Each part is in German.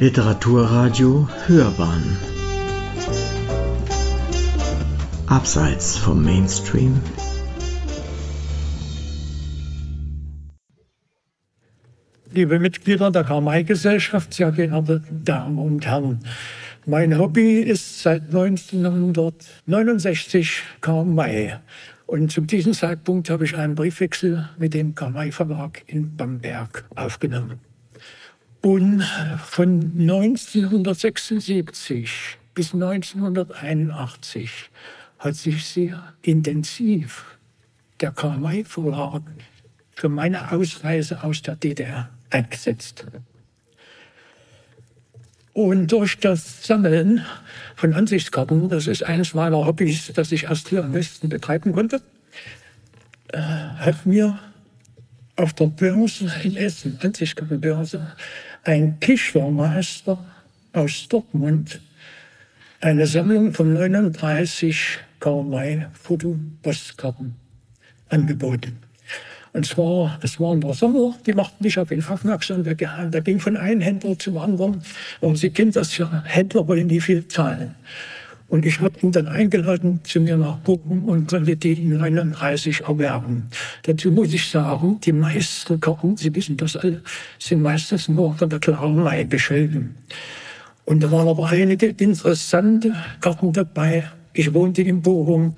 Literaturradio Hörbahn Abseits vom Mainstream Liebe Mitglieder der Karl-May-Gesellschaft, sehr geehrte Damen und Herren, mein Hobby ist seit 1969 Karl. Und zu diesem Zeitpunkt habe ich einen Briefwechsel mit dem Karl May Verlag in Bamberg aufgenommen. Und von 1976 bis 1981 hat sich sehr intensiv der Karl May Verlag für meine Ausreise aus der DDR eingesetzt. Und durch das Sammeln von Ansichtskarten, das ist eines meiner Hobbys, das ich erst hier im Westen betreiben konnte, äh, hat mir auf der Börse in Essen, Ansichtskartenbörse, ein Tischlermeister aus Dortmund eine Sammlung von 39 Karl May Fotopostkarten angeboten. Und zwar, das waren der Sommer, die machten mich auf ihn aufmerksam. Der ging von einem Händler zum anderen. Und Sie kennen das ja, Händler wollen nie viel zahlen. Und ich habe ihn dann eingeladen zu mir nach Bochum und konnte die 39 erwerben. Dazu muss ich sagen, die meisten Karten, Sie wissen das alle, sind meistens nur von der Klauerei beschrieben. Und da waren aber einige interessante Karten dabei. Ich wohnte in Bochum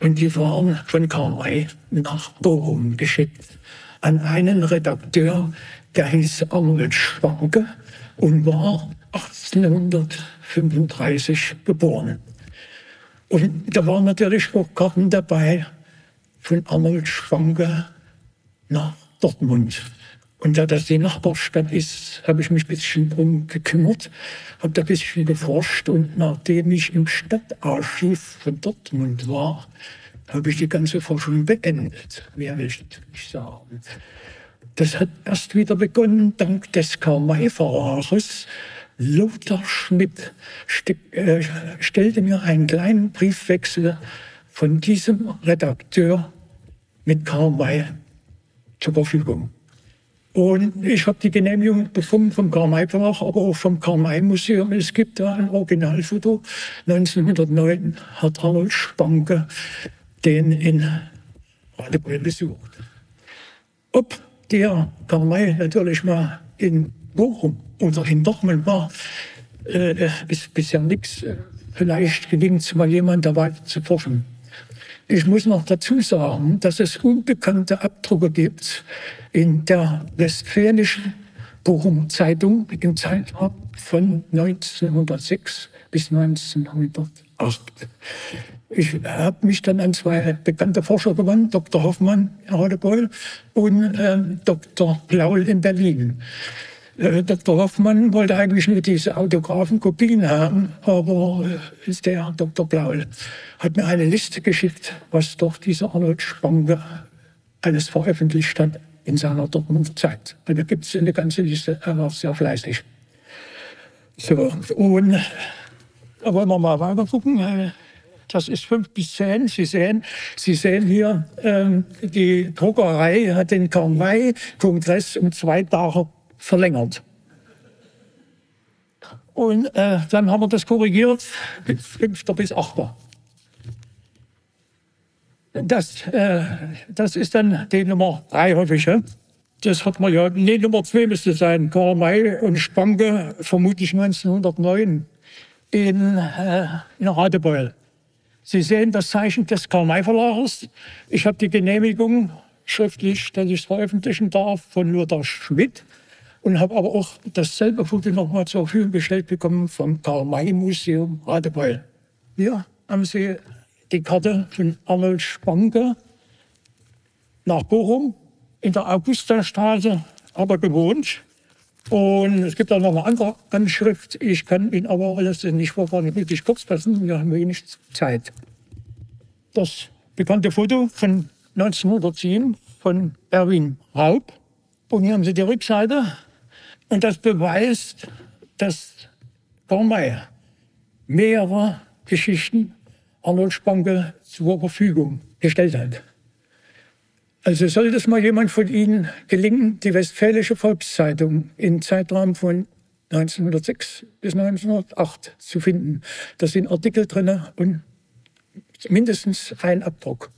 und die waren von Karl nach Bochum geschickt an einen Redakteur, der hieß Arnold Schwanke und war 1835 geboren. Und da waren natürlich auch Karten dabei von Arnold Schwanke nach Dortmund. Und da das die Nachbarstadt ist, habe ich mich ein bisschen drum gekümmert, habe da ein bisschen geforscht und nachdem ich im Stadtarchiv von Dortmund war, habe ich die ganze Forschung beendet, wer will ich sagen. Das hat erst wieder begonnen dank des Karl-May-Verlages. Lothar Schmidt äh, stellte mir einen kleinen Briefwechsel von diesem Redakteur mit Karl May zur Verfügung. Und ich habe die Genehmigung bekommen vom Karl-May-Verlag, aber auch vom Karl-May-Museum. Es gibt da ein Originalfoto. 1909 hat Arnold Spanke den in Radebeul besucht. Ob der Karl May natürlich mal in Bochum oder in Dortmund war, äh, ist bisher nichts. Vielleicht gelingt es mal jemand dabei zu forschen. Ich muss noch dazu sagen, dass es unbekannte Abdrucke gibt in der Westfälischen Bochum Zeitung im Zeitraum von 1906 bis 1908. Ich habe mich dann an zwei bekannte Forscher gewandt, Dr. Hoffmann in Radebeul und äh, Dr. Blaul in Berlin. Äh, Dr. Hoffmann wollte eigentlich nur diese Autographenkopien haben, aber äh, der Dr. Blaul hat mir eine Liste geschickt, was doch dieser Arnold Spange alles veröffentlicht hat in seiner Dortmunder Zeit. Und da gibt es eine ganze Liste, er war sehr fleißig. So, und da wollen wir mal weiter gucken. Äh, das ist fünf bis zehn. Sie sehen, Sie sehen hier, ähm, die Druckerei hat den Karl-May-Kongress um zwei Tage verlängert. Und äh, dann haben wir das korrigiert, 5. bis 8. Das, äh, das ist dann die Nummer 3 häufig. Ja? Das hat man ja, nee, Nummer 2 müsste sein, Karl May und Spanke, vermutlich 1909 in, äh, in Radebeul. Sie sehen das Zeichen des Karl-May-Verlages. Ich habe die Genehmigung schriftlich, dass ich es veröffentlichen darf, von Lothar Schmidt und habe aber auch dasselbe Foto nochmal zur Verfügung gestellt bekommen vom Karl-May-Museum Radebeul. Hier haben Sie die Karte von Arnold Spanke nach Bochum in der Augustastraße, aber gewohnt. Und es gibt auch noch eine andere Anschrift. Ich kann Ihnen aber alles nicht vorfahren, wirklich kurz fassen. Wir haben wenig Zeit. Das bekannte Foto von 1910 von Erwin Raub. Und hier haben Sie die Rückseite. Und das beweist, dass May mehrere Geschichten Arnold Spanke zur Verfügung gestellt hat. Also sollte es mal jemand von Ihnen gelingen, die Westfälische Volkszeitung im Zeitraum von 1906 bis 1908 zu finden. Da sind Artikel drin und mindestens ein Abdruck.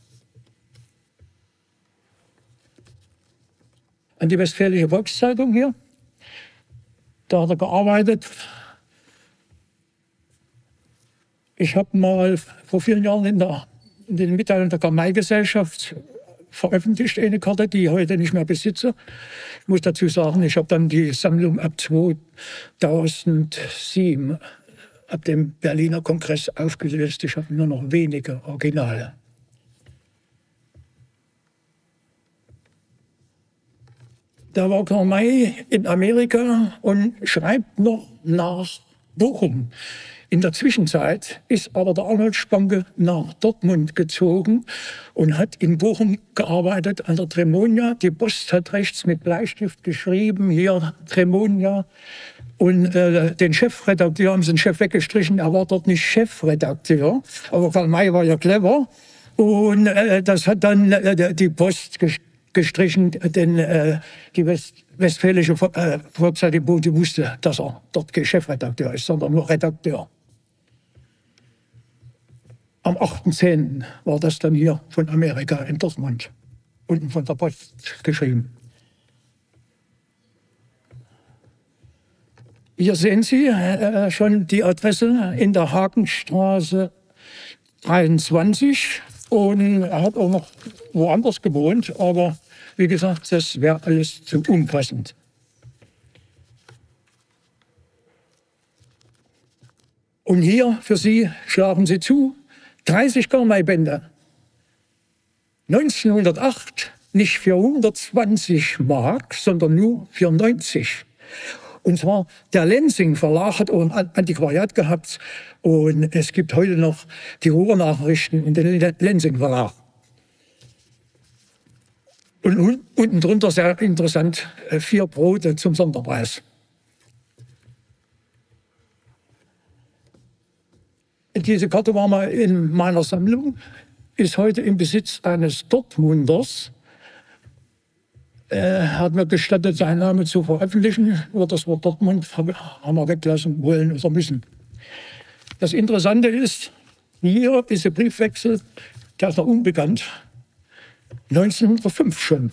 An die Westfälische Volkszeitung hier. Da hat er gearbeitet. Ich habe mal vor vielen Jahren in, der, in den Mitteilungen der Kamei-Gesellschaft veröffentlicht, eine Karte, die ich heute nicht mehr besitze. Ich muss dazu sagen, ich habe dann die Sammlung ab 2007, ab dem Berliner Kongress aufgelöst. Ich habe nur noch wenige Originale. Da war Karl May in Amerika und schreibt noch nach Bochum. In der Zwischenzeit ist aber der Arnold Spanke nach Dortmund gezogen und hat in Bochum gearbeitet an der Tremonia. Die Post hat rechts mit Bleistift geschrieben, hier Tremonia. Und äh, den Chefredakteur haben sie den Chef weggestrichen, er war dort nicht Chefredakteur. Aber Karl May war ja clever. Und äh, das hat dann äh, die Post gestrichen, denn äh, die West Westfälische äh, Volkszeitung wusste, dass er dort kein Chefredakteur ist, sondern nur Redakteur. Am 8.10. war das dann hier von Amerika in Dortmund, unten von der Post geschrieben. Hier sehen Sie äh, schon die Adresse in der Hakenstraße 23. Und er hat auch noch woanders gewohnt, aber wie gesagt, das wäre alles zu unpassend. Und hier für Sie schlafen Sie zu, 30 Garmei-Bänder. 1908 nicht für 120 Mark, sondern nur für 90. Und zwar der Lensing Verlag hat auch ein Antiquariat gehabt und es gibt heute noch die Ruhrnachrichten in den Lensing Verlag. Und unten drunter sehr interessant, äh, vier Brote zum Sonderpreis. Diese Karte war mal in meiner Sammlung, ist heute im Besitz eines Dortmunders. Er hat mir gestattet, seinen Namen zu veröffentlichen. Über das Wort Dortmund haben wir weglassen wollen oder müssen. Das Interessante ist, hier, dieser Briefwechsel, der ist noch unbekannt. 1905 schon.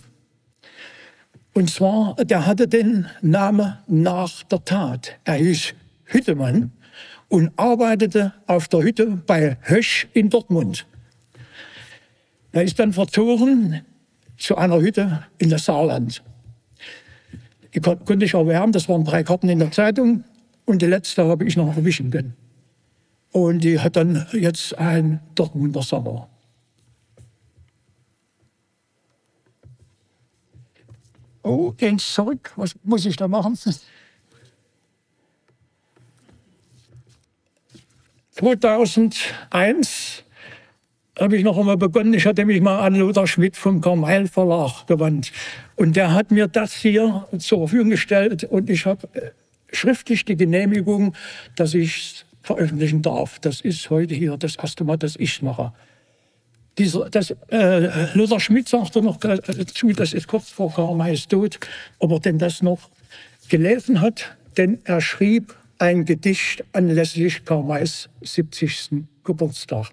Und zwar, der hatte den Namen nach der Tat. Er hieß Hüttemann und arbeitete auf der Hütte bei Hösch in Dortmund. Er ist dann verzogen zu einer Hütte in das Saarland. Die konnte ich erwärmen, das waren drei Karten in der Zeitung und die letzte habe ich noch erwischen können. Und die hat dann jetzt ein Dortmunder Sommer. Oh, eins zurück, was muss ich da machen? 2001 habe ich noch einmal begonnen. Ich hatte mich mal an Lothar Schmidt vom Carmel Verlag gewandt. Und der hat mir das hier zur Verfügung gestellt und ich habe äh, schriftlich die Genehmigung, dass ich es veröffentlichen darf. Das ist heute hier das erste Mal, dass ich es mache. Dieser, das, äh, Lothar Schmidt sagte noch dazu, das ist kurz vor Karl Mays Tod, ob er denn das noch gelesen hat, denn er schrieb ein Gedicht anlässlich Karl Mays 70. Geburtstag.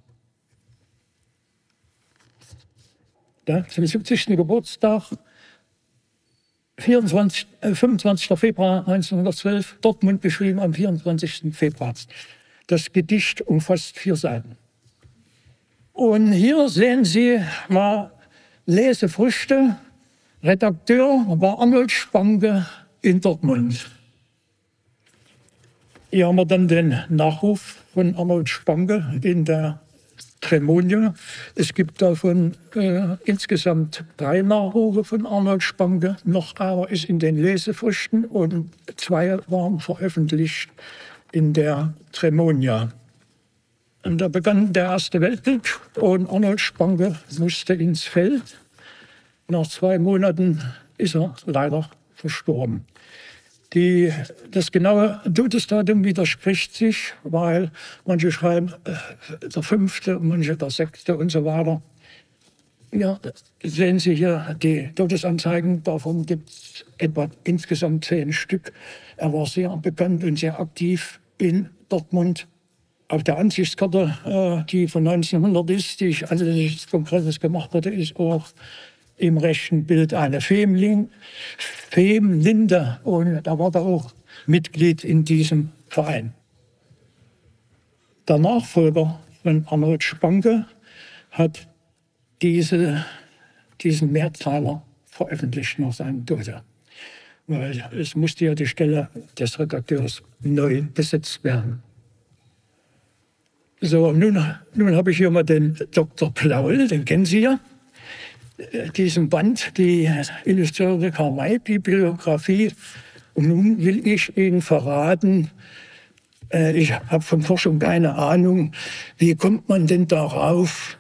Ja, zum 70. Geburtstag, 24, äh, 25. Februar 1912, Dortmund beschrieben am 24. Februar. Das Gedicht umfasst vier Seiten. Und hier sehen Sie mal Lesefrüchte. Redakteur war Arnold Spange in Dortmund. Hier haben wir dann den Nachruf von Arnold Spange in der Tremonia. Es gibt davon äh, insgesamt drei Nachrufe von Arnold Spange. Noch aber ist in den Lesefrüchten und zwei waren veröffentlicht in der Tremonia. Und da begann der Erste Weltkrieg und Arnold Spange musste ins Feld. Nach zwei Monaten ist er leider verstorben. Die, das genaue Todesdatum widerspricht sich, weil manche schreiben äh, der fünfte, manche der sechste und so weiter. Ja, sehen Sie hier die Todesanzeigen. Davon gibt es etwa insgesamt zehn Stück. Er war sehr bekannt und sehr aktiv in Dortmund. Auf der Ansichtskarte, äh, die von 1900 ist, die ich also des Kongresses gemacht hatte, ist auch im rechten Bild eine Femling, Femlinde. Und da war er auch Mitglied in diesem Verein. Der Nachfolger von Arnold Spanke hat diese, diesen Mehrteiler veröffentlicht nach seinem Tode. Weil es musste ja die Stelle des Redakteurs neu besetzt werden. So, nun, nun habe ich hier mal den Dr. Plaul, den kennen Sie ja. Diesen Band, die illustrierte Karl-May-Bibliografie. Und nun will ich Ihnen verraten, äh, ich habe von Forschung keine Ahnung, wie kommt man denn darauf,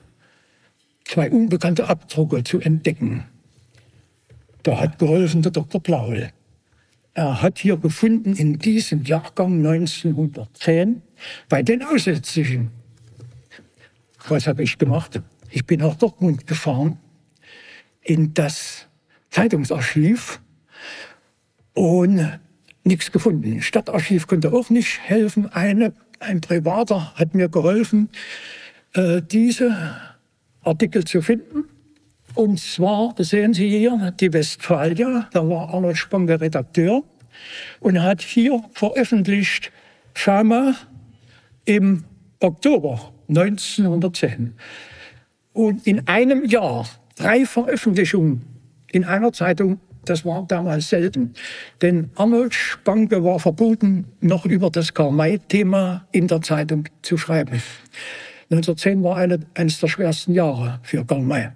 zwei unbekannte Abdrucke zu entdecken. Da hat geholfen der Dr. Plaul. Er hat hier gefunden in diesem Jahrgang 1910 bei den Aussätzigen. Was habe ich gemacht? Ich bin nach Dortmund gefahren in das Zeitungsarchiv und nichts gefunden. Stadtarchiv konnte auch nicht helfen. Eine, ein Privater hat mir geholfen, äh, diese Artikel zu finden. Und zwar, das sehen Sie hier, die Westfalia, da war Arnold Spange Redakteur und hat hier veröffentlicht Schama im Oktober 1910. Und in einem Jahr drei Veröffentlichungen in einer Zeitung, das war damals selten. Denn Arnold Spanke war verboten, noch über das Karl-May-Thema in der Zeitung zu schreiben. 1910 war eine, eines der schwersten Jahre für Karl May.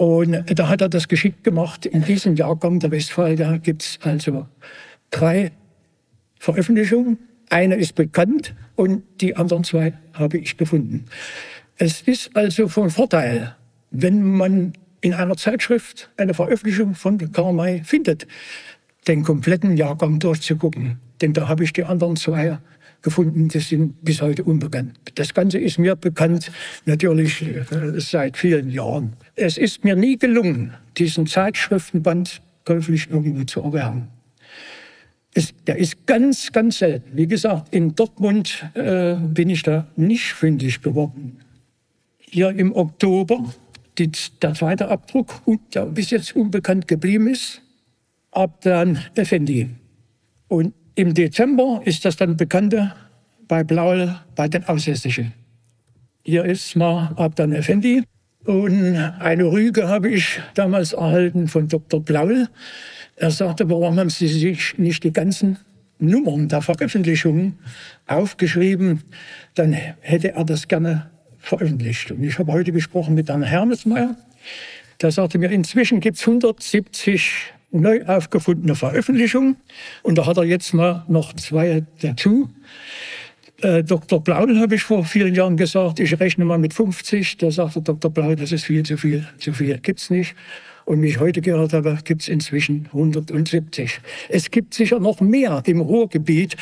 Und da hat er das geschickt gemacht. In diesem Jahrgang der Westfalia gibt es also drei Veröffentlichungen. Eine ist bekannt und die anderen zwei habe ich gefunden. Es ist also von Vorteil, wenn man in einer Zeitschrift eine Veröffentlichung von Karl May findet, den kompletten Jahrgang durchzugucken. Denn da habe ich die anderen zwei gefunden, die sind bis heute unbekannt. Das Ganze ist mir bekannt, natürlich äh, seit vielen Jahren. Es ist mir nie gelungen, diesen Zeitschriftenband käuflich irgendwo zu erwerben. Es, der ist ganz, ganz selten. Wie gesagt, in Dortmund äh, bin ich da nicht fündig geworden. Hier im Oktober die, der zweite Abdruck, der bis jetzt unbekannt geblieben ist, ab dann Effendi. Und im Dezember ist das dann Bekannte bei Blau bei den Aussässigen. Hier ist mal Abdan Effendi. Und eine Rüge habe ich damals erhalten von Dr. Blaul. Er sagte, warum haben Sie sich nicht die ganzen Nummern der Veröffentlichungen aufgeschrieben? Dann hätte er das gerne veröffentlicht. Und ich habe heute gesprochen mit Herrn Hermesmeier. Der sagte mir, inzwischen gibt es 170 neu aufgefundene Veröffentlichung. Und da hat er jetzt mal noch zwei dazu. Äh, Dr. Blaudel habe ich vor vielen Jahren gesagt, ich rechne mal mit 50. Da sagte Dr. Blaudel, das ist viel zu viel, zu viel gibt's nicht. Und wie ich heute gehört habe, gibt es inzwischen 170. Es gibt sicher noch mehr im Ruhrgebiet.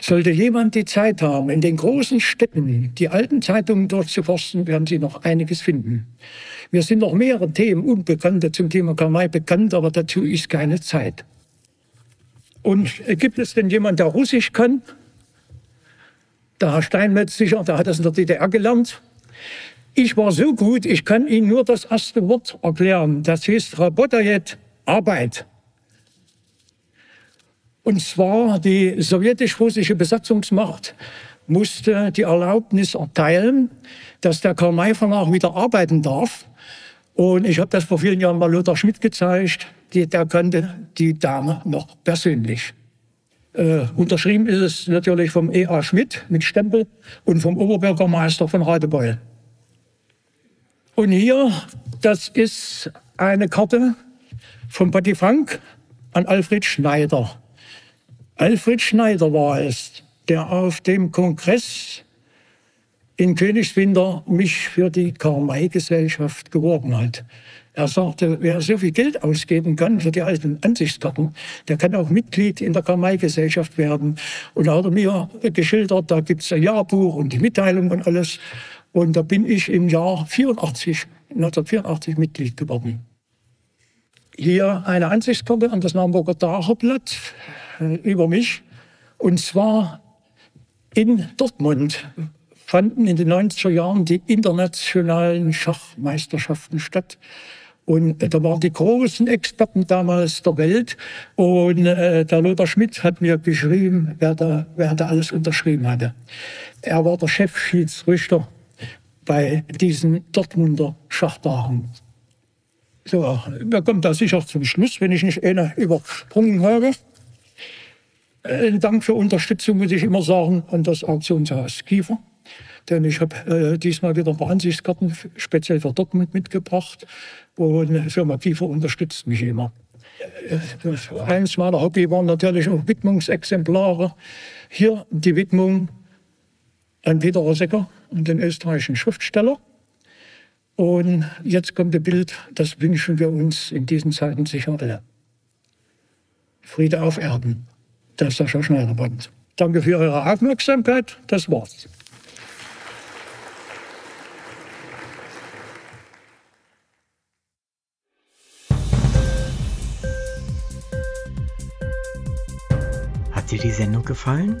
Sollte jemand die Zeit haben, in den großen Städten die alten Zeitungen durchzuforsten, werden Sie noch einiges finden. Mir sind noch mehrere Themen, Unbekannte zum Thema Karl May bekannt, aber dazu ist keine Zeit. Und gibt es denn jemand, der Russisch kann? Der Herr Steinmetz sicher, der hat das in der DDR gelernt. Ich war so gut, ich kann Ihnen nur das erste Wort erklären. Das heißt Rabotajet, Arbeit. Und zwar die sowjetisch-russische Besatzungsmacht musste die Erlaubnis erteilen, dass der Karl-May-Verlag wieder arbeiten darf. Und ich habe das vor vielen Jahren mal Lothar Schmidt gezeigt. Die, der kannte die Dame noch persönlich. Äh, unterschrieben ist es natürlich vom E.A. Schmidt mit Stempel und vom Oberbürgermeister von Radebeul. Und hier, das ist eine Karte von Patti Frank an Alfred Schneider. Alfred Schneider war es, der auf dem Kongress in Königswinter mich für die Karl-May-Gesellschaft geworben hat. Er sagte, wer so viel Geld ausgeben kann für die alten Ansichtskarten, der kann auch Mitglied in der Karl-May-Gesellschaft werden. Und da hat er mir geschildert, da gibt es ein Jahrbuch und die Mitteilung und alles. Und da bin ich im Jahr 84 1984 Mitglied geworden. Hier eine Ansichtskarte an das Naumburger Tagerblatt äh, über mich. Und zwar in Dortmund fanden in den 90er Jahren die internationalen Schachmeisterschaften statt. Und da waren die großen Experten damals der Welt. Und äh, der Lothar Schmidt hat mir geschrieben, wer da, wer da alles unterschrieben hatte. Er war der Chefschiedsrichter bei diesen Dortmunder Schachtagen. So, wir kommen da sicher zum Schluss, wenn ich nicht eine übersprungen habe. Äh, Dank für Unterstützung, muss ich immer sagen, an das Auktionshaus Kiefer. Denn ich habe äh, diesmal wieder ein paar Ansichtskarten speziell für Dortmund mitgebracht. Und die Firma Kiefer unterstützt mich immer. Äh, eins meiner Hobby waren natürlich auch Widmungsexemplare. Hier die Widmung an Peter Rosecker und den österreichischen Schriftsteller. Und jetzt kommt ein Bild, das wünschen wir uns in diesen Zeiten sicher alle. Friede auf Erden, der Sascha Schneiderband. Danke für Ihre Aufmerksamkeit. Das war's. Hat dir die Sendung gefallen?